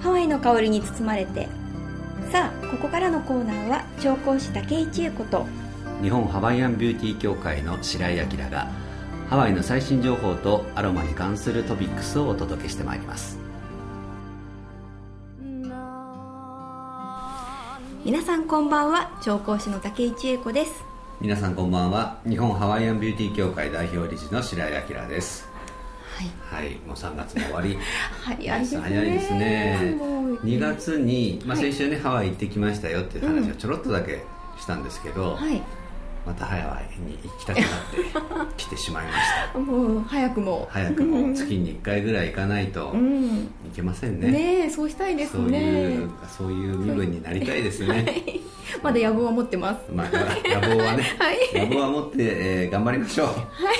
ハワイの香りに包まれて。さあここからのコーナーは調香師竹井千恵子と日本ハワイアンビューティー協会の白井明がハワイの最新情報とアロマに関するトピックスをお届けしてまいります。皆さんこんばんは調香師の竹井千恵子です。皆さんこんばんは日本ハワイアンビューティー協会代表理事の白井明ですはい、はい、もう3月も終わり。早いですね。早いですね。2月に、まあ、先週ね、はい、ハワイ行ってきましたよっていう話をちょろっとだけしたんですけど、はいまたハワイに行きたくなって来てしまいました。もう早くも。早くも月に1回ぐらい行かないといけませんね、うん、ねそうしたいですね。そういう身分になりたいですね、はい、まだ野望は持ってます、まあ、野望はね、はい、野望は持って、えー、頑張りましょう、は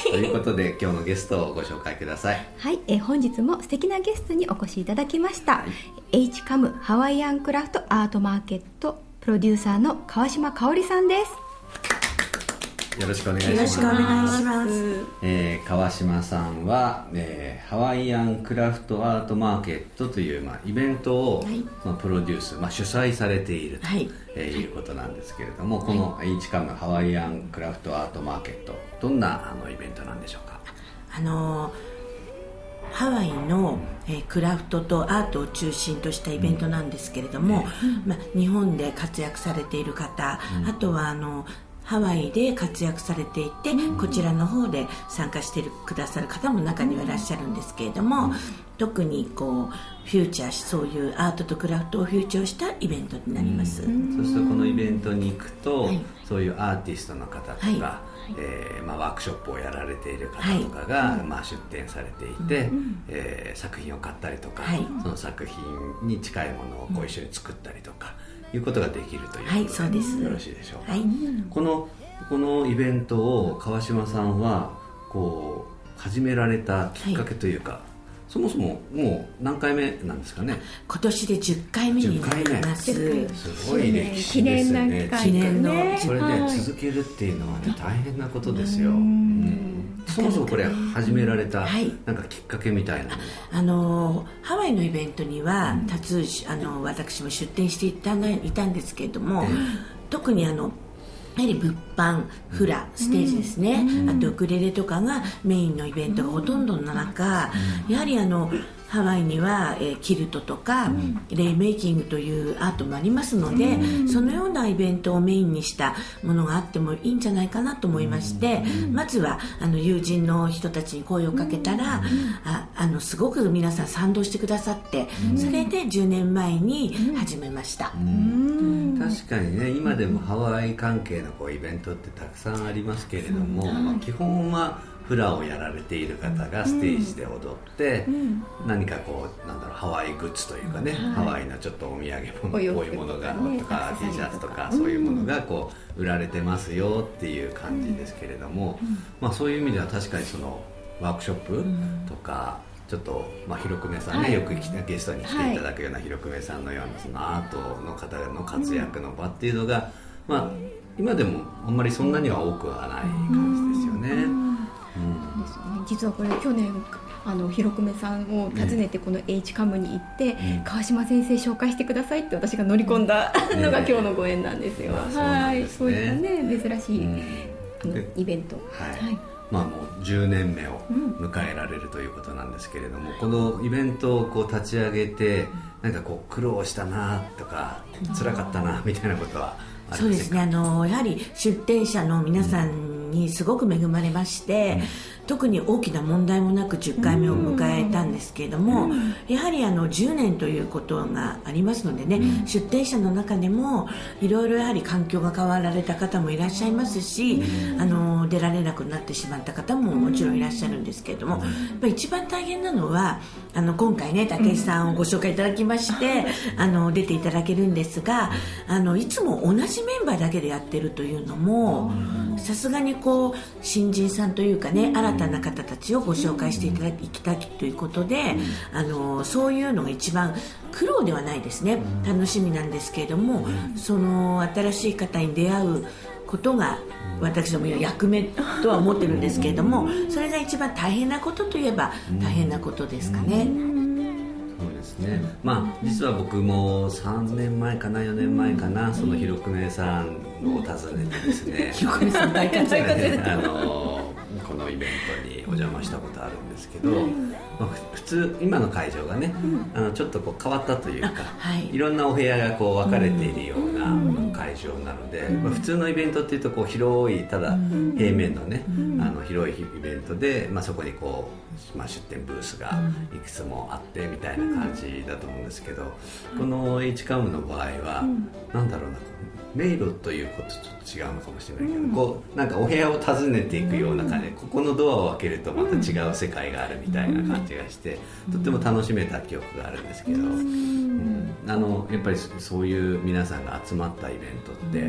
い、ということで今日のゲストをご紹介ください。はい、えー、本日も素敵なゲストにお越しいただきました、はい、H カムハワイアンクラフトアートマーケットプロデューサーの川島香織さんですよろしくお願いします。よろしくお願いします。えー、川島さんは、えー、ハワイアンクラフトアートマーケットという、まあ、イベントを、はい、まあ、プロデュース、まあ、主催されていると、はい。えー、いうことなんですけれども、この H カムハワイアンクラフトアートマーケットどんなあのイベントなんでしょうか？あのハワイの、えー、クラフトとアートを中心としたイベントなんですけれども、うん、まあ、日本で活躍されている方、うん、あとはあのハワイで活躍されていて、こちらの方で参加してくださる方も中にはいらっしゃるんですけれども、特にこうフューチャーそういうアートとクラフトをフューチャーしたイベントになります、そうするとこのイベントに行くと、はい、そういうアーティストの方とか、はい。えーまあ、ワークショップをやられている方とかが、はい、まあ、出展されていて、うん、えー、作品を買ったりとか、はい、その作品に近いものをこう一緒に作ったりとか、いうことができるというはい、そうです。よろしいでしょうか、はい、このこのイベントを川島さんはこう始められたきっかけというか、はい、そもそももう何回目なんですかね？今年で10回目になります。すごい歴史ですね。記念のそれで続けるっていうのはね大変なことですよ、うんそもそもこれ始められた、はい、なんかきっかけみたいなあのハワイのイベントには多数あの私も出店していたいたんですけれども、特にあのやはり物販フラステージですね、あとウクレレとかがメインのイベントがほとんどの中、やはりあのハワイには、えー、キルトとか、うん、レイメイキングというアートもありますので、うん、そのようなイベントをメインにしたものがあってもいいんじゃないかなと思いまして、うん、まずはあの友人の人たちに声をかけたら、ああのすごく皆さん賛同してくださって、それで10年前に始めました、確かにね今でもハワイ関係のこうイベントってたくさんありますけれども、まあ、基本はフラをやられている方がステージで踊って、うん、何かこうなんだろうハワイグッズというかね、ハワイのちょっとお土産物こういうものが、とか T シャツとかそういうものがこう売られてますよっていう感じですけれども、まあ、そういう意味では確かにそのワークショップとか、ちょっと、まあ、広久米さんね、はい、よくゲストに来ていただくような広久米さんのようなそのアートの方の活躍の場っていうのが、まあ、今でもあんまりそんなには多くはない感じですよね。実はこれ去年あの広久米さんを訪ねてこの H カムに行って、ね、川島先生紹介してくださいって私が乗り込んだ、ね、のが今日のご縁なんですよ、まあ、はい。そういったね珍しい、うん、あのイベント。はい、はい。まあ、もう10年目を迎えられるということなんですけれども、うん、このイベントをこう立ち上げてなんかこう苦労したなとか辛かったなみたいなことはそうですね。あのやはり出店者の皆さんにすごく恵まれまして、うん。特に大きな問題もなく10回目を迎えたんですけれども、やはりあの10年ということがありますのでね、出店者の中でもいろいろやはり環境が変わられた方もいらっしゃいますし、あの出られなくなってしまった方ももちろんいらっしゃるんですけれども、やっぱり一番大変なのはあの今回ね武井さんをご紹介いただきまして、あの出ていただけるんですがあのいつも同じメンバーだけでやってるというのもさすがにこう新人さんというかね新たな方たちをご紹介していただきたいということで、あのそういうのが一番苦労ではないですね。楽しみなんですけれども、その新しい方に出会うことが私ども役目とは思ってるんですけれどもそれが一番大変なことといえば大変なことですかね。ですね、まあ、実は僕も3年前かな4年前かな、そのひろくめさんを訪ねてですね。ひろくめさん大活躍。あのこのイベントにお邪魔したことあるんですけど、まあ、普通今の会場がね、あのちょっとこう変わったというか、はい、いろんなお部屋がこう分かれているような会場なので、まあ、普通のイベントっていうとこう広いただ平面のね、あの広いイベントで、まあ、そこにこう、まあ、出店ブースがいくつもあってみたいな感じだと思うんですけど、この H カムの場合は、なんだろうな迷路ということと違うのかもしれないけど、うん、こうなんかお部屋を訪ねていくような感じで、ここのドアを開けるとまた違う世界があるみたいな感じがして、とっても楽しめた記憶があるんですけど、うん。あのやっぱりそういう皆さんが集まったイベントって、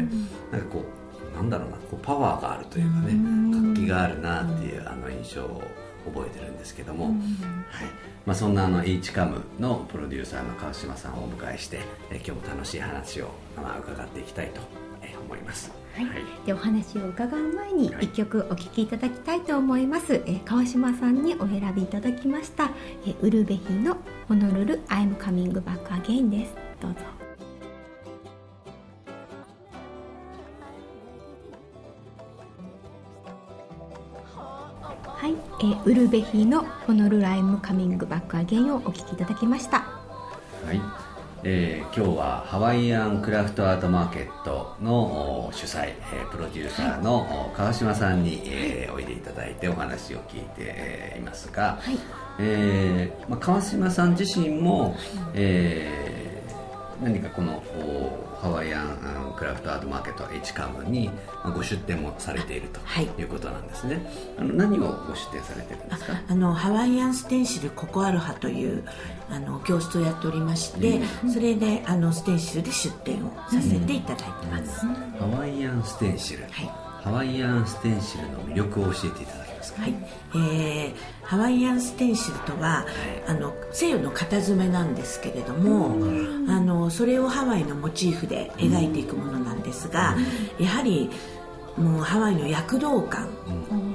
なんかこうなんだろうなこうパワーがあるというかね活気があるなっていうあの印象を覚えてるんですけども、はいまあ、そんなあの h カムのプロデューサーの川島さんをお迎えして、え今日も楽しい話を、まあ、伺っていきたいと思います。はい、はい、でお話を伺う前に一曲お聴きいただきたいと思います、はい、え川島さんにお選びいただきましたえウルベヒのホノルル I'm coming back again です。どうぞえー、ウルベヒのホノルライムカミングバックアゲインをお聞きいただきました。はい、えー、今日はハワイアンクラフトアートマーケットの主催、えー、プロデューサーの川島さんに、えー、おいでいただいてお話を聞いていますが、はい、えー、まあ、川島さん自身も、えー、何かこのハワイアンクラフトアートマーケット H カムにご出店もされているとい。うことなんですね、はい、あの何をご出店されてるんですか？あのハワイアンステンシルココアロハというあの教室をやっておりまして、うん、それであのステンシルで出店をさせていただいてます、うん、ハワイアンステンシル、はい、ハワイアンステンシルの魅力を教えていただけますか、はいえー、ハワイアンステンシルとは、はい、あの西洋の型詰めなんですけれども、あのそれをハワイのモチーフで描いていくものなんですが、やはりもうハワイの躍動感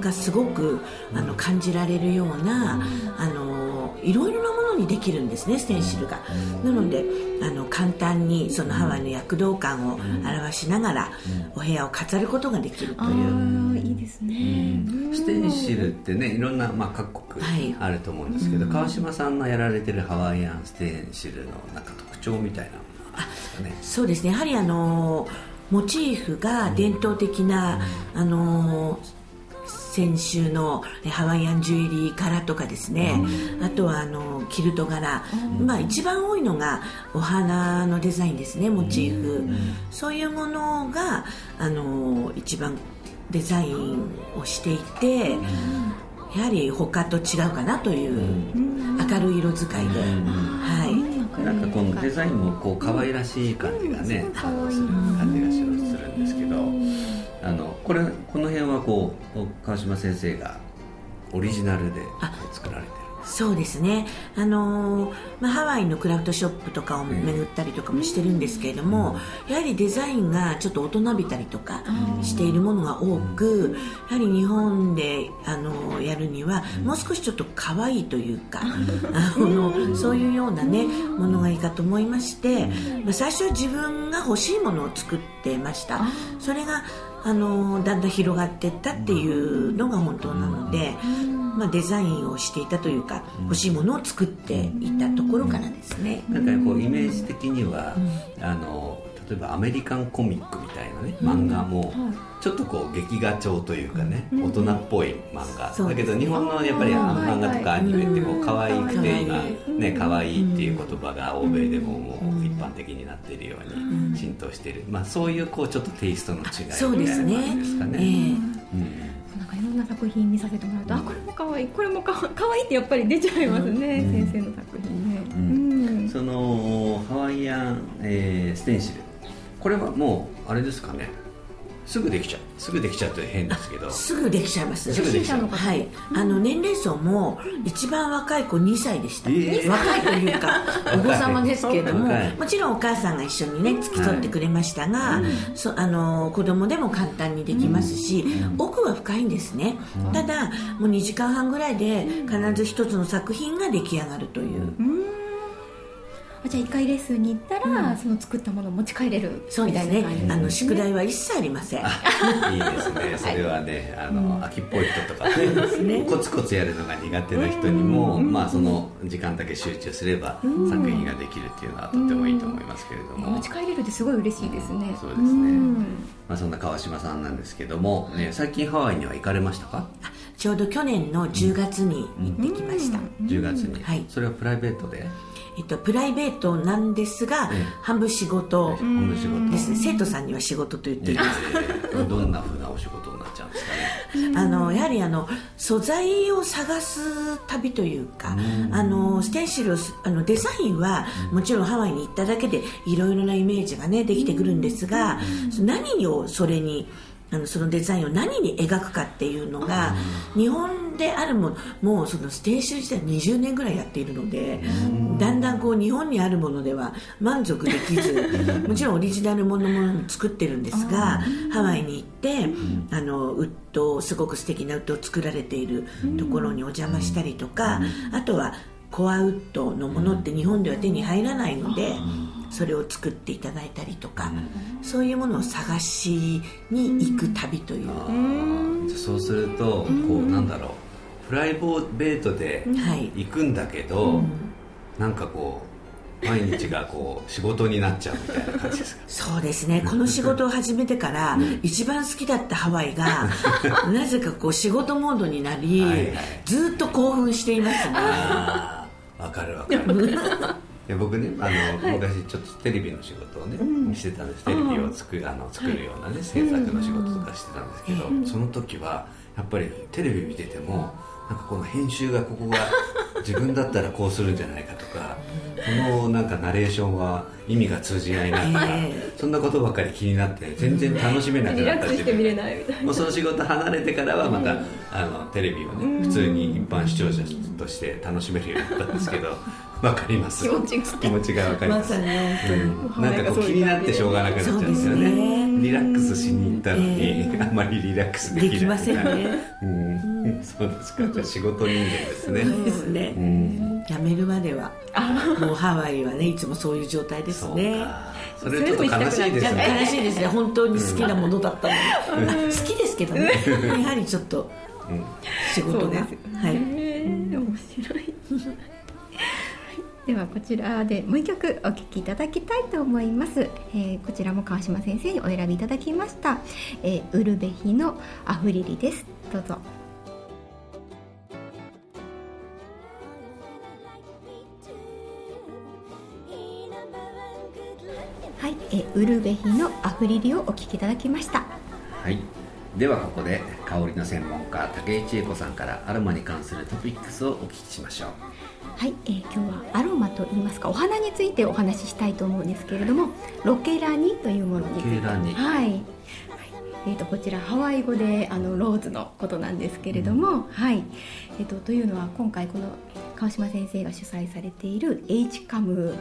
がすごく、あの感じられるような、あのいろいろなものにできるんですねステンシルが、なのであの簡単にそのハワイの躍動感を表しながら、お部屋を飾ることができるという。いいですね、ステンシルってねいろんな、まあ、各国あると思うんですけど、はい、川島さんのやられてるハワイアンステンシルのなんか特徴みたいなものなんですかね？そうですね。やはりあのモチーフが伝統的な、あの先週のハワイアンジュエリー柄とかですね、うん、あとはあのキルト柄、うん、まあ、一番多いのがお花のデザインですねモチーフ、うん、そういうものがあの一番デザインをしていて、やはり他と違うかなという明るい色使いで、はいなんかこのデザインもこう可愛らしい感じがね、する感じがするんですけど。あのこれこの辺はこう川島先生がオリジナルで作られてるそうですね、あのー、まあ、ハワイのクラフトショップとかを巡ったりとかもしてるんですけれども、うん、やはりデザインがちょっと大人びたりとかしているものが多く、やはり日本で、あのー、やるにはもう少しちょっと可愛いというか、あのそういうような、ね、ものがいいかと思いまして、まあ、最初は自分が欲しいものを作ってました。それがあのだんだん広がっていったっていうのが本当なので、まあ、デザインをしていたというか欲しいものを作っていたところからですね。なんかこうイメージ的には、あの例えばアメリカンコミックみたいなね漫画もちょっとこう劇画調というかね大人っぽい漫画。だけど日本のやっぱり漫画とかアニメってこう可愛くて今ね可愛いっていう言葉が欧米でももう一般的になっているように浸透している。まあそういうこうちょっとテイストの違いみたいな感じですかね。作品見させてもらうと、あこれも可愛いこれもかわいいってやっぱり出ちゃいますね、先生の作品ね、そのハワイアン、えー、ステンシル。これはもうあれですかねすぐできちゃう。すぐできちゃうと変ですけど。すぐできちゃいます。すぐできちゃうはい。あの年齢層も一番若い子2歳でした、えー、若いというか お子様ですけれどももちろんお母さんが一緒にね付き添ってくれましたが、はい、そあの子供でも簡単にできますし、うん、奥は深いんですね、うん、ただもう2時間半ぐらいで必ず一つの作品が出来上がるという、うんじゃあ1回レッスンに行ったら、うん、その作ったものを持ち帰れるそうですね。あの宿題は一切ありません。いいですね。それはね、あの、秋っぽい人とかね。ね。コツコツやるのが苦手な人にも、まあその時間だけ集中すれば作品ができるっていうのはとてもいいと思いますけれども、持ち帰れるってすごい嬉しいですね、そうですね、まあ、そんな川島さんなんですけども、ね、最近ハワイには行かれましたか？ちょうど去年の10月に行ってきました、うん、10月に、はい、それはプライベートで？えっと、プライベートなんですが、半分仕事。半分仕事。ですね。生徒さんには仕事と言って。います、どんなふうなお仕事になっちゃうんですかね？あのやはりあの素材を探す旅というか、あのステンシルあのデザインはもちろんハワイに行っただけでいろいろなイメージがねできてくるんですが、何をそれにあのそのデザインを何に描くかっていうのが、日本であるものもうそのステーション自体20年ぐらいやっているので、だんだんこう日本にあるものでは満足できずもちろんオリジナルものも作ってるんですがハワイに行ってあのウッドすごく素敵なウッドを作られているところにお邪魔したりとかあとはコアウッドのものって日本では手に入らないので。それを作っていただいたりとか、そういうものを探しに行く旅という、うそうするとこうなんだろうプライベートで行くんだけど、はい、なんかこう毎日がこう仕事になっちゃうみたいな感じですか？そうですね。この仕事を始めてから一番好きだったハワイが なぜかこう仕事モードになり、はいはい、ずっと興奮していますね。わかるわかる。や僕ねあの、はい、昔ちょっとテレビの仕事をね、うん、してたんです。テレビを作あの作るようなね、制作の仕事とかしてたんですけど、うん、その時はやっぱりテレビ見ててもなんかこの編集がここが 自分だったらこうするんじゃないかとかこのなんかナレーションは意味が通じないなとか、えー、そんなことばっかり気になって全然楽しめなくなった自分もうその仕事離れてからはまた、あのテレビをね普通に一般視聴者として楽しめるようになったんですけどわかります。気持ち気持ちがわかります、まね。うん、なんかこう気になってしょうがなくなっちゃうんですよね、ね、リラックスしに行ったのに、えー、あまりリラックスできないできませんね、うん、そうですか。じゃ仕事人間ですね。そうですね、うん、辞めるまでは。もうハワイはねいつもそういう状態ですね。それちょっと悲しいですね。悲しいですね。本当に好きなものだったのに、好きですけどね。やはりちょっと仕事が、はい、面白い。ではこちらでもう一曲お聴きいただきたいと思います、えー、こちらも川島先生にお選びいただきました、えー、ウルベヒのアフリリです。どうぞウルベヒのアフリリをお聴きいただきました。はい。ではここで香りの専門家竹井千恵子さんからアロマに関するトピックスをお聞きしましょう。はい、えー、今日はアロマといいますかお花についてお話ししたいと思うんですけれどもロケラニというものについ。てはい、えーと、こちらハワイ語であのローズのことなんですけれども、うん、はい。えーと、というのは今回この川島先生が主催されている H カム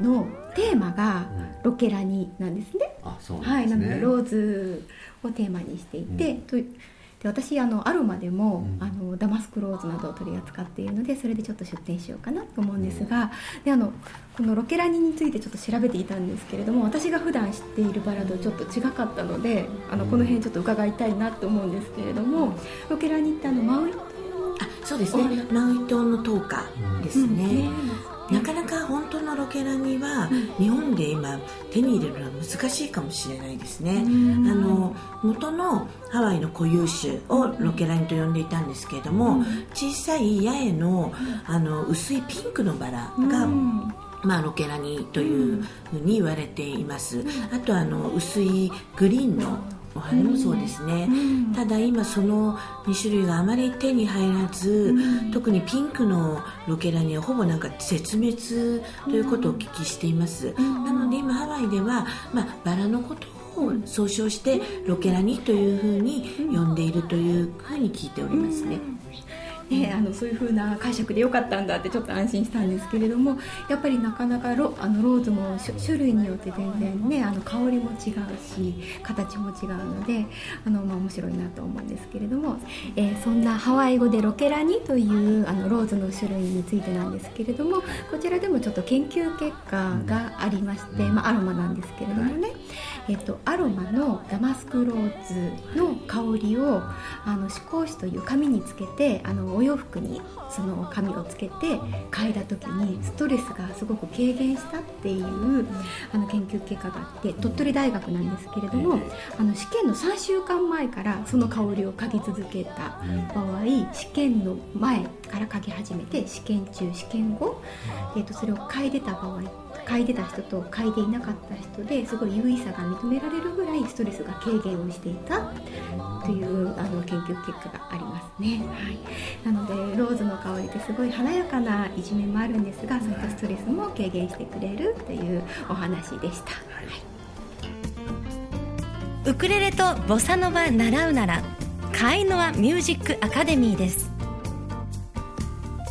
のテーマがロケラニなんですね。うん、あそうなんですね、はい、なのでローズをテーマにしていて、うん、とで私あのアロマでも、うん、あのダマスクローズなどを取り扱っているのでそれでちょっと出店しようかなと思うんですが、うん、であのこのロケラニについてちょっと調べていたんですけれども私が普段知っているバラとちょっと違かったのであのこの辺ちょっと伺いたいなと思うんですけれども、ロケラニってあのマウイあそうですね。マウイ島の10日ですね、なかなか本当のロケラニは日本で今手に入れるのは難しいかもしれないですね、あの元のハワイの固有種をロケラニと呼んでいたんですけれども、小さい八重のあの薄いピンクのバラが、まあ、ロケラニというふうに言われています、あとあの薄いグリーンのお花もそうですね、うん、ただ今その2種類があまり手に入らず、うん、特にピンクのロケラニはほぼなんか絶滅ということをお聞きしています、うん、なので今ハワイでは、まあ、バラのことを総称してロケラニというふうに呼んでいるというふうに聞いておりますね、ね、あのそういう風な解釈でよかったんだってちょっと安心したんですけれどもやっぱりなかなかロあのローズも種類によって全然ねあの香りも違うし形も違うのであの、まあ、面白いなと思うんですけれども、えー、そんなハワイ語でロケラニというあのローズの種類についてなんですけれどもこちらでもちょっと研究結果がありまして、まあ、アロマなんですけれどもね、えっと、アロマのダマスクローズの香りをあの試香紙という紙につけてあのお洋服にその紙をつけて嗅いだ時にストレスがすごく軽減したっていうあの研究結果があって鳥取大学なんですけれどもあの試験の3週間前からその香りを嗅ぎ続けた場合試験の前から嗅ぎ始めて試験中試験後、えー、とそれを嗅いでた場合嗅いでた人と嗅いでいなかった人ですごい優位さが認められるぐらいストレスが軽減をしていたというあの研究結果がありますね、はい、なのでローズの香りってすごい華やかな一面もあるんですがそういったストレスも軽減してくれるというお話でした、はい、ウクレレとボサノバ習うならカイノアミュージックアカデミーです。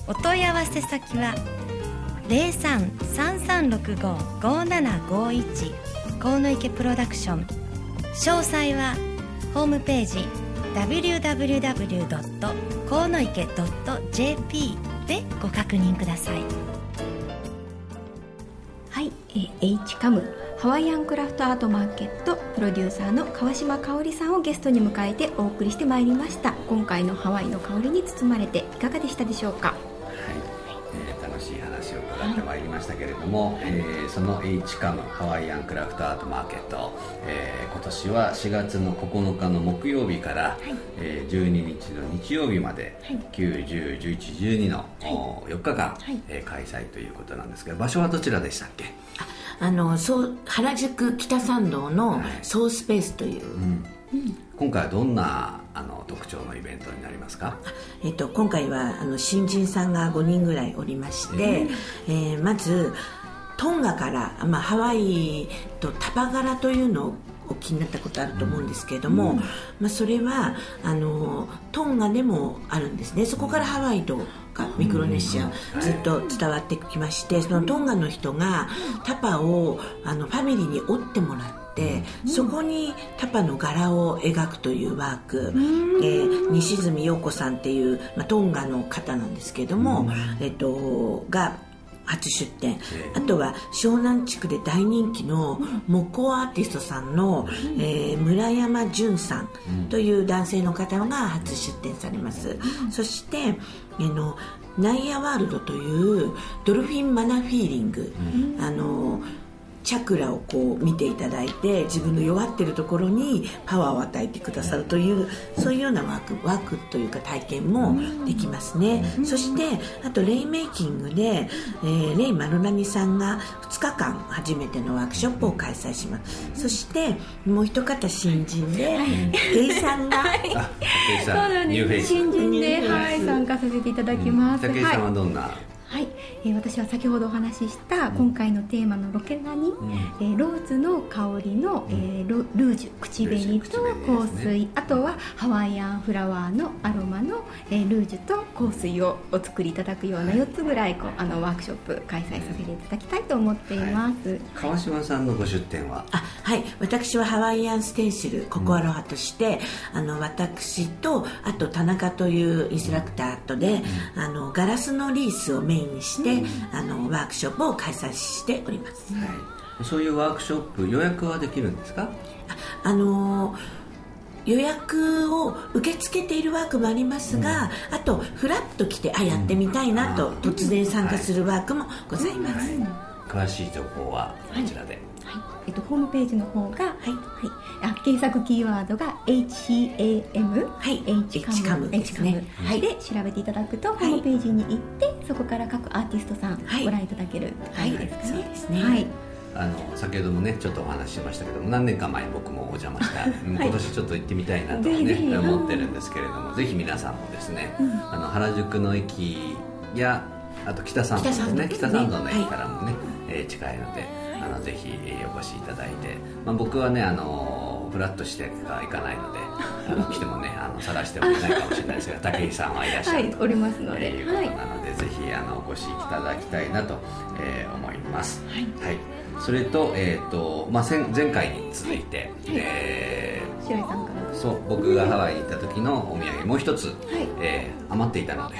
お問い合わせ先は03-3365-5751河野池プロダクション。詳細はホームページ www. 河野池 .jp でご確認ください。はい、えー、H カムハワイアンクラフトアートマーケットプロデューサーの川島香織さんをゲストに迎えてお送りしてまいりました。今回のハワイの香りに包まれていかがでしたでしょうか？けれども、はい、えー、その H カムハワイアンクラフトアートマーケット、えー、今年は4月の9日の木曜日から、はい、えー、12日の日曜日まで、はい、9、10、11、12の、はい、4日間、はい、えー、開催ということなんですけど場所はどちらでしたっけ？あのそう原宿北参道のソースペースという、うん。うん、今回はどんなあの特徴のイベントになりますか、えっと、今回はあの新人さんが5人ぐらいおりまして、えー、えー、まずトンガから、まあ、ハワイとタパ柄というのをお気になったことあると思うんですけれども、うん、まあ、それはあのトンガでもあるんですね。そこからハワイとかミクロネシアずっと伝わってきましてそのトンガの人がタパをあのファミリーに折ってもらってて、そこにタパの柄を描くというワーク、えー、西住陽子さんっていう、まあ、トンガの方なんですけども、えっと、が初出展あとは湘南地区で大人気の木工アーティストさんの、えー、村山淳さんという男性の方が初出展されます。そして、えー、のナイアワールドというドルフィンマナフィーリング、あのチャクラをこう見ていただいて自分の弱ってるところにパワーを与えてくださるというそういうようなワークワークというか体験もできますね、そしてあとレイメイキングで、えー、レイ・マルナニさんが2日間初めてのワークショップを開催します。そしてもう一方新人でゲイさんがそうなんです。新人で、はい、参加させていただきます、武井さんはどんな、はい、えー、私は先ほどお話しした今回のテーマのロケラに、うん、えー、ローズの香りの、えー、ルルージュ口紅と香水、ね、あとはハワイアンフラワーのアロマの、えー、ルージュと香水をお作りいただくような4つぐらいこうあのワークショップ開催させていただきたいと思っています、はい、川島さんのご出展は？あはい。私はハワイアンステンシルココアロハとして、うん、あの私とあと田中というインストラクターとで、うん、あのガラスのリースをメインにして、あのワークショップを開催しております、はい、そういうワークショップ予約はできるんですか？あの予約を受け付けているワークもありますが、うん、あとフラッと来てあやってみたいなと、突然参加するワークもございます、詳しい情報はこちらで、はいえっと、ホームページの方が、はい。はい、あ検索キーワードが HCAM、はい、H カムですね、はい、で調べていただくと、ホームページに行ってそこから各アーティストさんご覧いただける感じですかね、そうですね、はい。あの先ほどもねちょっとお話ししましたけども何年か前に僕もお邪魔した、今年ちょっと行ってみたいなとね、思ってるんですけれどもぜひ皆さんもですね、うん、あの原宿の駅やあと北参道ですね。北参道の駅からもね、はい、えー、近いのであのぜひお越しいただいて、まあ、僕はねあののフラッとしてはいかないのであの来てもねあの探してもいないかもしれないですが 武井さんはいらっしゃると、はい、おりますので、いうことなので、ぜひあのお越しいただきたいなと、えー、思います。はい、それと,、えーとまあ、前前回に続いて、はい、えー、白井さんから。そう僕がハワイに行った時のお土産もう一つ、はい、えー、余っていたので、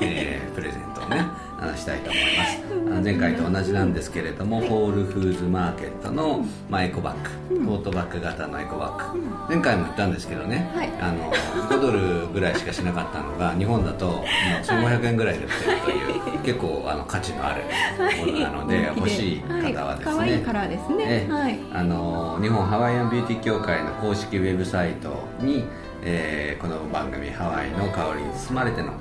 えー、プレゼントをね話したいと思います。前回と同じなんですけれども、はい、ホールフーズマーケットの、まあ、エコバッグ、うん、トートバッグ型のエコバッグ、うん、前回も言ったんですけどね、はい、あの5ドルぐらいしかしなかったのが日本だともう1500円ぐらいで売ってるという、結構あの価値のあるものなので、欲しい方はですね、可愛いカラーですね、はい、あの日本ハワイアンビューティー協会の公式ウェブサイトに、えー、この番組「ハワイの香りに包まれて」の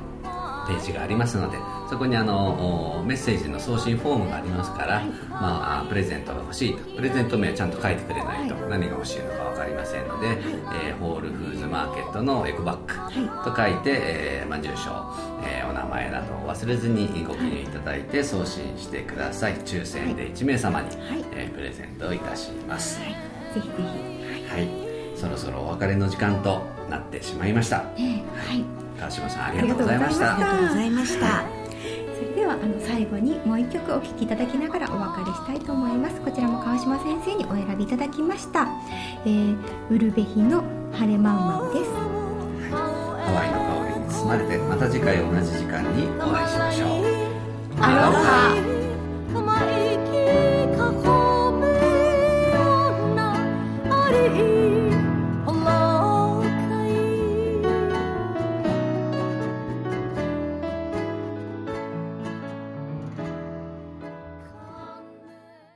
ページがありますのでそこにあのメッセージの送信フォームがありますから、はい、まあ、プレゼントが欲しいと。プレゼント名ちゃんと書いてくれないと。何が欲しいのか分かりませんので、はい、えー、ホールフーズマーケットのエコバッグと書いて、えーまあ、住所、えー、お名前などを忘れずにご記入いただいて送信してください。抽選で1名様に、はい、えー、プレゼントいたします、はい、ぜひぜひ。はい。そろそろお別れの時間となってしまいました、えー、はい。川島さんありがとうございました。ありがとうございました、ではあの最後にもう一曲お聴きいただきながらお別れしたいと思います。こちらも川島先生にお選びいただきました、えー、ウルベヒの晴れマウマウです、はい、ハワイの香りに包まれてまた次回同じ時間にお会いしましょう。アロハ